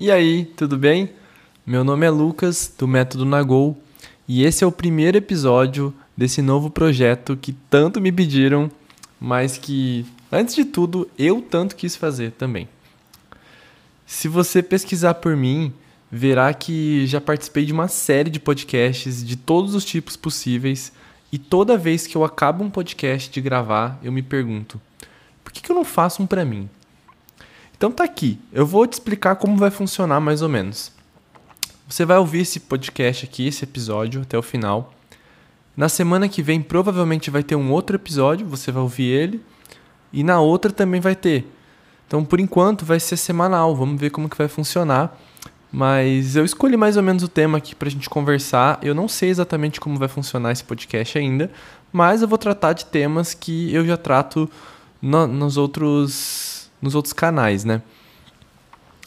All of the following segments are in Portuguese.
E aí, tudo bem? Meu nome é Lucas, do Método Nagol, e esse é o primeiro episódio desse novo projeto que tanto me pediram, mas que, antes de tudo, eu tanto quis fazer também. Se você pesquisar por mim, verá que já participei de uma série de podcasts de todos os tipos possíveis, e toda vez que eu acabo um podcast de gravar, eu me pergunto: por que, que eu não faço um para mim? Então tá aqui, eu vou te explicar como vai funcionar mais ou menos. Você vai ouvir esse podcast aqui, esse episódio até o final. Na semana que vem provavelmente vai ter um outro episódio, você vai ouvir ele, e na outra também vai ter. Então por enquanto vai ser semanal, vamos ver como que vai funcionar. Mas eu escolhi mais ou menos o tema aqui pra gente conversar. Eu não sei exatamente como vai funcionar esse podcast ainda, mas eu vou tratar de temas que eu já trato no, nos outros nos outros canais, né?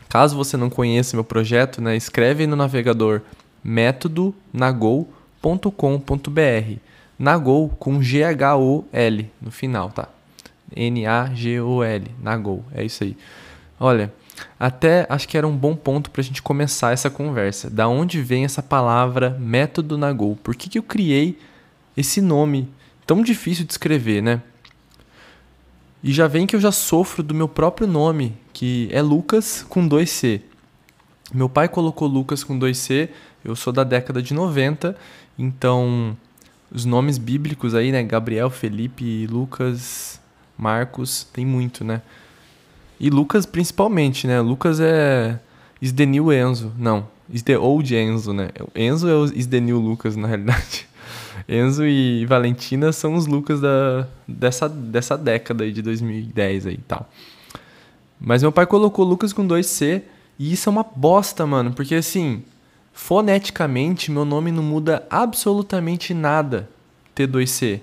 Caso você não conheça meu projeto, né, escreve no navegador métodonagol.com.br. Nagol com G-H-O-L no final, tá? N-A-G-O-L, Nagol, é isso aí. Olha, até acho que era um bom ponto para a gente começar essa conversa. Da onde vem essa palavra método Nagol? Por que, que eu criei esse nome tão difícil de escrever, né? E já vem que eu já sofro do meu próprio nome, que é Lucas com 2C. Meu pai colocou Lucas com 2C, eu sou da década de 90, então os nomes bíblicos aí, né? Gabriel, Felipe, Lucas, Marcos, tem muito, né? E Lucas principalmente, né? Lucas é is the new Enzo. Não, is the old Enzo, né? Enzo é o is the new Lucas, na realidade. Enzo e Valentina são os Lucas da, dessa, dessa década aí de 2010 aí e tal. Mas meu pai colocou Lucas com 2C e isso é uma bosta, mano, porque assim, foneticamente meu nome não muda absolutamente nada T2C.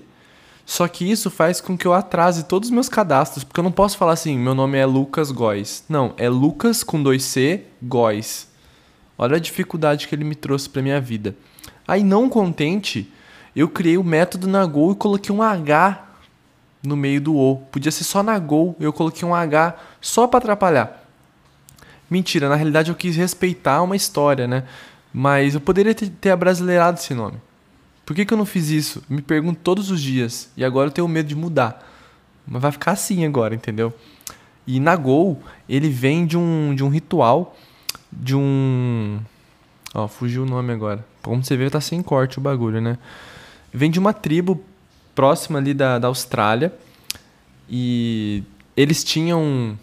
Só que isso faz com que eu atrase todos os meus cadastros, porque eu não posso falar assim, meu nome é Lucas Góes. Não, é Lucas com 2C Góes. Olha a dificuldade que ele me trouxe para minha vida. Aí não contente, eu criei o método Nagol e coloquei um H no meio do O. Podia ser só Nagol, eu coloquei um H só para atrapalhar. Mentira, na realidade eu quis respeitar uma história, né? Mas eu poderia ter, abrasileirado esse nome. Por que, que eu não fiz isso? Me pergunto todos os dias. E agora eu tenho medo de mudar. Mas vai ficar assim agora, entendeu? E Nagol, ele vem de um, de um ritual, de um. Ó, fugiu o nome agora. Como você vê, tá sem corte o bagulho, né? vem de uma tribo próxima ali da, da Austrália e eles tinham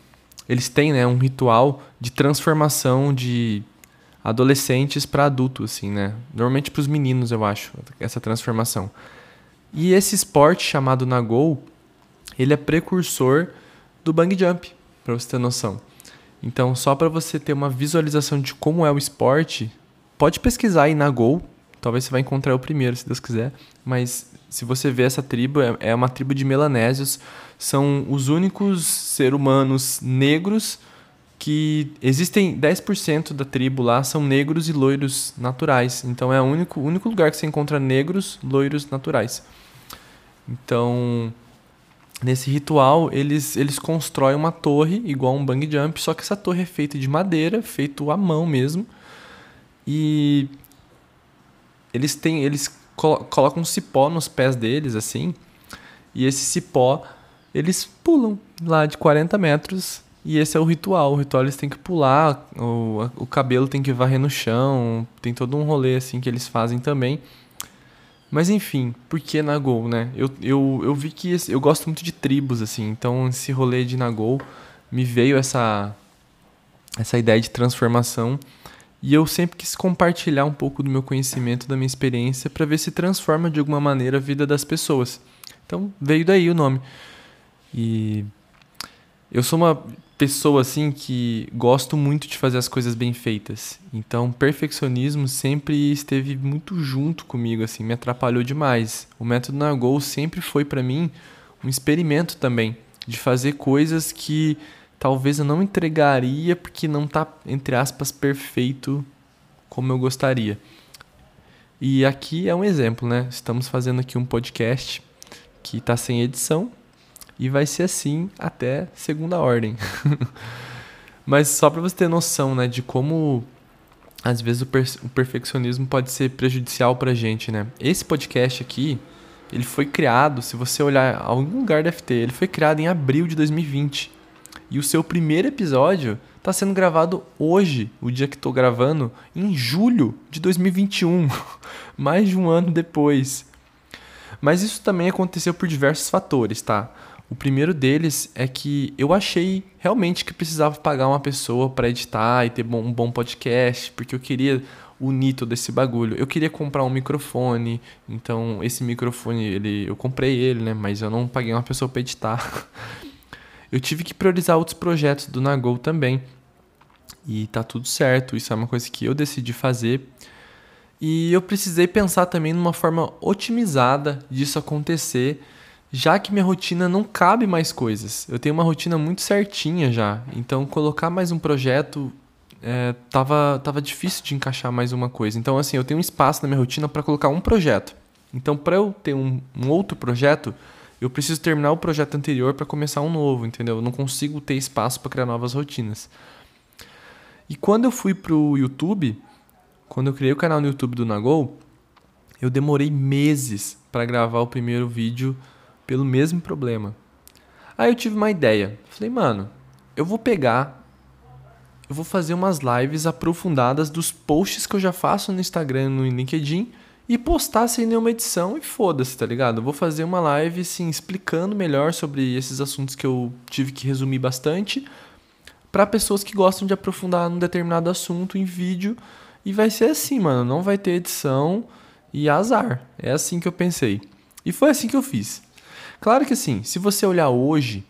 eles têm né, um ritual de transformação de adolescentes para adultos assim né? Normalmente para os meninos eu acho essa transformação. E esse esporte chamado Nagol ele é precursor do bang jump para você ter noção. Então só para você ter uma visualização de como é o esporte pode pesquisar aí Nagol Talvez você vai encontrar o primeiro, se Deus quiser. Mas se você vê essa tribo, é, é uma tribo de melanésios. São os únicos seres humanos negros que existem 10% da tribo lá são negros e loiros naturais. Então é o único, único lugar que você encontra negros, loiros naturais. Então, nesse ritual, eles, eles constroem uma torre igual um bang jump, só que essa torre é feita de madeira, feito à mão mesmo. E eles têm eles colo colocam um cipó nos pés deles assim e esse cipó eles pulam lá de 40 metros e esse é o ritual. O ritual eles têm que pular o, o cabelo tem que varrer no chão tem todo um rolê assim que eles fazem também. Mas enfim, por que Nagol, né? Eu, eu, eu vi que esse, eu gosto muito de tribos, assim, então esse rolê de Nagol me veio essa, essa ideia de transformação e eu sempre quis compartilhar um pouco do meu conhecimento, da minha experiência, para ver se transforma de alguma maneira a vida das pessoas. Então veio daí o nome. E eu sou uma pessoa assim que gosto muito de fazer as coisas bem feitas. Então, perfeccionismo sempre esteve muito junto comigo assim, me atrapalhou demais. O método Nagol sempre foi para mim um experimento também de fazer coisas que talvez eu não entregaria porque não tá, entre aspas, perfeito como eu gostaria. E aqui é um exemplo, né? Estamos fazendo aqui um podcast que está sem edição e vai ser assim até segunda ordem. Mas só para você ter noção, né, de como às vezes o, o perfeccionismo pode ser prejudicial pra gente, né? Esse podcast aqui, ele foi criado, se você olhar algum lugar deve ter, ele foi criado em abril de 2020. E o seu primeiro episódio está sendo gravado hoje, o dia que estou gravando, em julho de 2021, mais de um ano depois. Mas isso também aconteceu por diversos fatores, tá? O primeiro deles é que eu achei realmente que precisava pagar uma pessoa para editar e ter um bom podcast, porque eu queria unir todo esse bagulho. Eu queria comprar um microfone, então esse microfone ele eu comprei ele, né, mas eu não paguei uma pessoa para editar. eu tive que priorizar outros projetos do Nagol também. E tá tudo certo, isso é uma coisa que eu decidi fazer. E eu precisei pensar também numa forma otimizada disso acontecer já que minha rotina não cabe mais coisas. Eu tenho uma rotina muito certinha já, então colocar mais um projeto é, tava, tava difícil de encaixar mais uma coisa. Então, assim, eu tenho um espaço na minha rotina para colocar um projeto. Então, para eu ter um, um, outro projeto, eu preciso terminar o projeto anterior para começar um novo, entendeu? Eu não consigo ter espaço para criar novas rotinas. E quando eu fui pro YouTube, quando eu criei o canal no YouTube do Nagol, eu demorei meses para gravar o primeiro vídeo pelo mesmo problema. Aí eu tive uma ideia. Falei, mano, eu vou pegar, eu vou fazer umas lives aprofundadas dos posts que eu já faço no Instagram, no LinkedIn e postar sem nenhuma edição e foda-se, tá ligado? Vou fazer uma live assim explicando melhor sobre esses assuntos que eu tive que resumir bastante para pessoas que gostam de aprofundar num determinado assunto em vídeo e vai ser assim, mano, não vai ter edição e azar. É assim que eu pensei. E foi assim que eu fiz. Claro que assim, se você olhar hoje,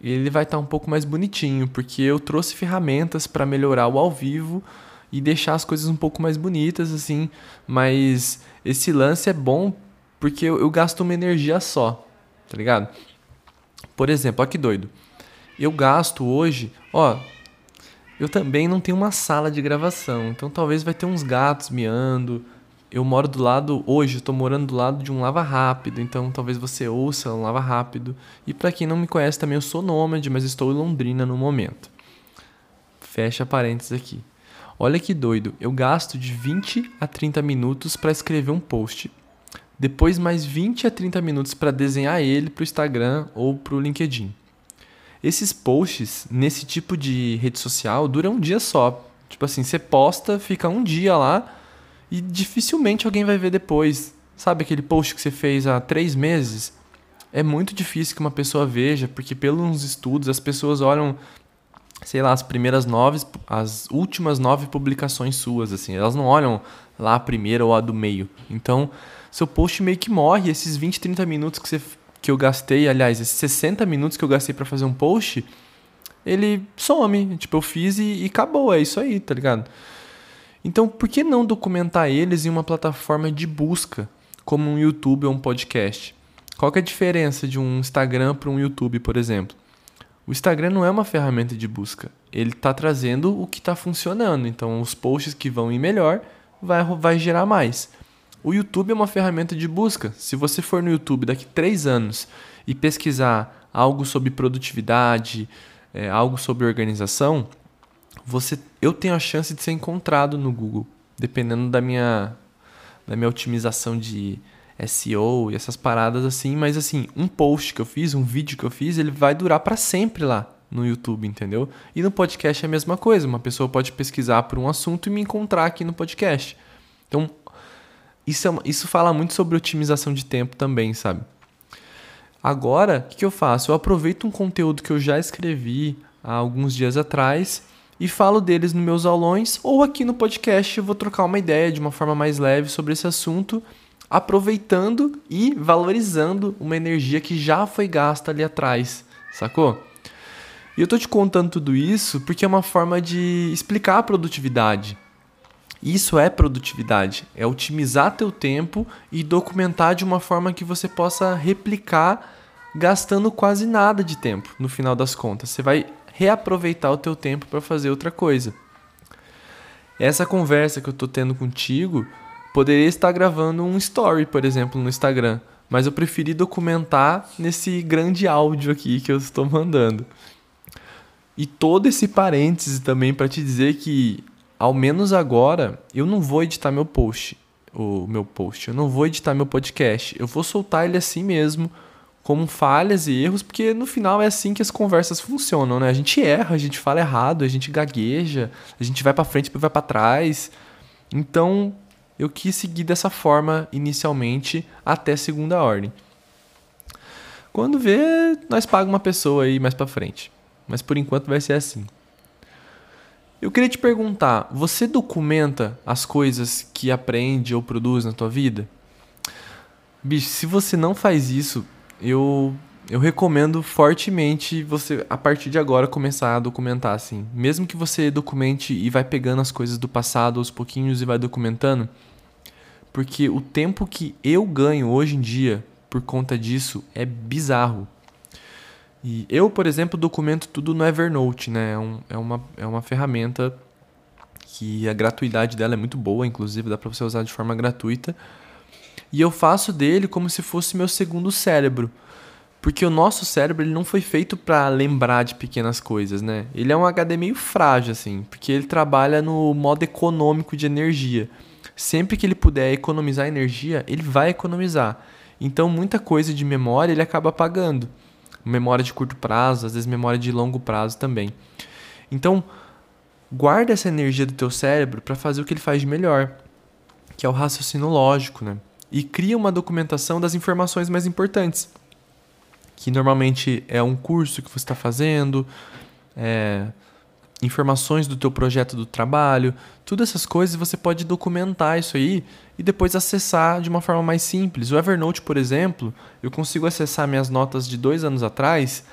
ele vai estar tá um pouco mais bonitinho, porque eu trouxe ferramentas para melhorar o ao vivo e deixar as coisas um pouco mais bonitas, assim. Mas esse lance é bom porque eu, eu gasto uma energia só, tá ligado? Por exemplo, olha que doido. Eu gasto hoje, ó, eu também não tenho uma sala de gravação, então talvez vai ter uns gatos miando, eu moro do lado, hoje eu tô morando do lado de um lava rápido, então talvez você ouça um lava rápido. E para quem não me conhece também, eu sou nômade, mas estou em Londrina no momento. Fecha parênteses aqui. Olha que doido, eu gasto de 20 a 30 minutos para escrever um post. Depois mais 20 a 30 minutos para desenhar ele para o Instagram ou para o LinkedIn. Esses posts nesse tipo de rede social duram um dia só. Tipo assim, você posta, fica um dia lá, e dificilmente alguém vai ver depois. Sabe aquele post que você fez há três meses? É muito difícil que uma pessoa veja, porque pelos estudos as pessoas olham, sei lá, as primeiras nove, as últimas nove publicações suas, assim. Elas não olham lá a primeira ou a do meio. Então, seu post meio que morre. Esses 20, 30 minutos que, você, que eu gastei, aliás, esses 60 minutos que eu gastei para fazer um post, ele some. Tipo, eu fiz e, e acabou. É isso aí, tá ligado? Então, por que não documentar eles em uma plataforma de busca, como um YouTube ou um podcast? Qual é a diferença de um Instagram para um YouTube, por exemplo? O Instagram não é uma ferramenta de busca. Ele está trazendo o que está funcionando. Então, os posts que vão ir melhor vai, vai gerar mais. O YouTube é uma ferramenta de busca. Se você for no YouTube daqui três anos e pesquisar algo sobre produtividade, é, algo sobre organização, você, eu tenho a chance de ser encontrado no Google, dependendo da minha, da minha otimização de SEO e essas paradas assim. Mas assim, um post que eu fiz, um vídeo que eu fiz, ele vai durar para sempre lá no YouTube, entendeu? E no podcast é a mesma coisa. Uma pessoa pode pesquisar por um assunto e me encontrar aqui no podcast. Então, isso, é, isso fala muito sobre otimização de tempo também, sabe? Agora, o que, que eu faço? Eu aproveito um conteúdo que eu já escrevi há alguns dias atrás e falo deles nos meus aulões ou aqui no podcast eu vou trocar uma ideia de uma forma mais leve sobre esse assunto, aproveitando e valorizando uma energia que já foi gasta ali atrás, sacou? E eu tô te contando tudo isso porque é uma forma de explicar a produtividade. Isso é produtividade, é otimizar teu tempo e documentar de uma forma que você possa replicar gastando quase nada de tempo no final das contas. Você vai reaproveitar o teu tempo para fazer outra coisa. Essa conversa que eu estou tendo contigo poderia estar gravando um story, por exemplo, no Instagram, mas eu preferi documentar nesse grande áudio aqui que eu estou mandando. E todo esse parêntese também para te dizer que, ao menos agora, eu não vou editar meu post, o meu post, eu não vou editar meu podcast, eu vou soltar ele assim mesmo, como falhas e erros, porque no final é assim que as conversas funcionam, né? A gente erra, a gente fala errado, a gente gagueja, a gente vai para frente e vai para trás. Então, eu quis seguir dessa forma inicialmente até segunda ordem. Quando vê, nós pagamos uma pessoa aí mais para frente. Mas por enquanto vai ser assim. Eu queria te perguntar, você documenta as coisas que aprende ou produz na tua vida? Bicho, se você não faz isso, eu eu recomendo fortemente você a partir de agora começar a documentar assim. Mesmo que você documente e vai pegando as coisas do passado aos pouquinhos e vai documentando, porque o tempo que eu ganho hoje em dia por conta disso é bizarro. E eu, por exemplo, documento tudo no Evernote, né? É, um, é, uma, é uma ferramenta que a gratuidade dela é muito boa, inclusive dá para você usar de forma gratuita. E eu faço dele como se fosse meu segundo cérebro. Porque o nosso cérebro ele não foi feito para lembrar de pequenas coisas, né? Ele é um HD meio frágil, assim, porque ele trabalha no modo econômico de energia. Sempre que ele puder economizar energia, ele vai economizar. Então, muita coisa de memória ele acaba apagando. Memória de curto prazo, às vezes memória de longo prazo também. Então, guarda essa energia do teu cérebro para fazer o que ele faz de melhor, que é o raciocínio lógico, né? E cria uma documentação das informações mais importantes, que normalmente é um curso que você está fazendo, é, informações do teu projeto do trabalho, todas essas coisas você pode documentar isso aí e depois acessar de uma forma mais simples. O Evernote, por exemplo, eu consigo acessar minhas notas de dois anos atrás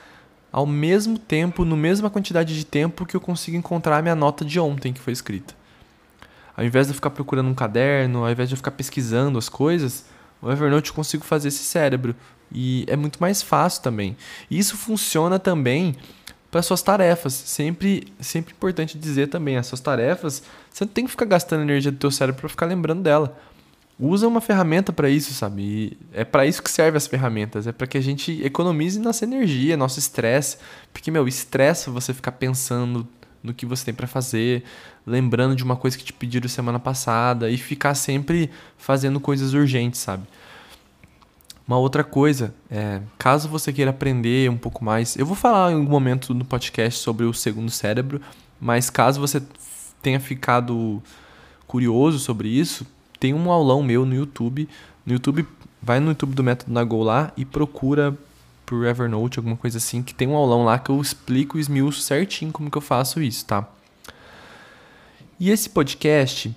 ao mesmo tempo, no mesma quantidade de tempo que eu consigo encontrar a minha nota de ontem que foi escrita. Ao invés de eu ficar procurando um caderno, ao invés de eu ficar pesquisando as coisas, o Evernote eu consigo fazer esse cérebro. E é muito mais fácil também. E isso funciona também para suas tarefas. Sempre, sempre importante dizer também, as suas tarefas, você não tem que ficar gastando energia do teu cérebro para ficar lembrando dela. Usa uma ferramenta para isso, sabe? E é para isso que servem as ferramentas, é para que a gente economize nossa energia, nosso estresse, porque meu, estressa você ficar pensando no que você tem para fazer, lembrando de uma coisa que te pediram semana passada e ficar sempre fazendo coisas urgentes, sabe? Uma outra coisa, é, caso você queira aprender um pouco mais, eu vou falar em algum momento no podcast sobre o segundo cérebro, mas caso você tenha ficado curioso sobre isso, tem um aulão meu no YouTube. No YouTube, vai no YouTube do Método Nagol lá e procura por Evernote, alguma coisa assim, que tem um aulão lá que eu explico e esmiuço certinho como que eu faço isso, tá? E esse podcast,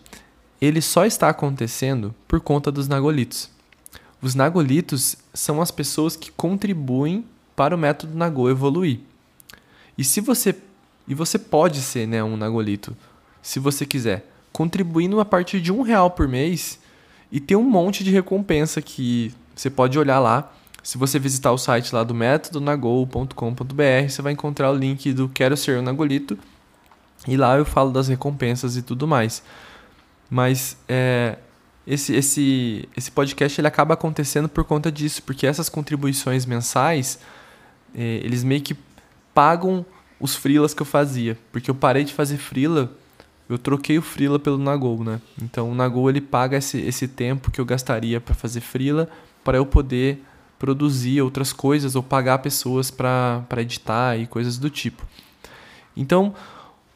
ele só está acontecendo por conta dos Nagolitos. Os Nagolitos são as pessoas que contribuem para o método Nagô evoluir. E se você e você pode ser né, um Nagolito, se você quiser, contribuindo a partir de um real por mês e ter um monte de recompensa que você pode olhar lá. Se você visitar o site lá do métodonagol.com.br, você vai encontrar o link do Quero Ser um Nagolito e lá eu falo das recompensas e tudo mais. Mas é, esse, esse, esse podcast ele acaba acontecendo por conta disso, porque essas contribuições mensais, é, eles meio que pagam os freelas que eu fazia. Porque eu parei de fazer freela, eu troquei o freela pelo Nagol, né? Então o Nagol ele paga esse, esse tempo que eu gastaria para fazer freela para eu poder produzir outras coisas ou pagar pessoas para editar e coisas do tipo. Então,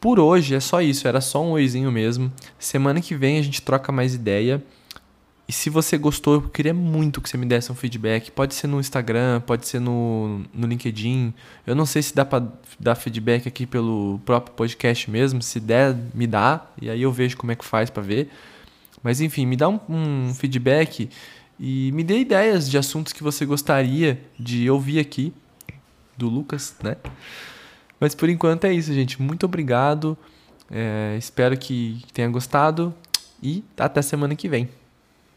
por hoje é só isso, era só um oizinho mesmo. Semana que vem a gente troca mais ideia. E se você gostou, eu queria muito que você me desse um feedback. Pode ser no Instagram, pode ser no, no LinkedIn. Eu não sei se dá para dar feedback aqui pelo próprio podcast mesmo. Se der, me dá. E aí eu vejo como é que faz para ver. Mas enfim, me dá um, um feedback e me dê ideias de assuntos que você gostaria de ouvir aqui do Lucas, né? Mas por enquanto é isso, gente. Muito obrigado. É, espero que tenha gostado e até semana que vem.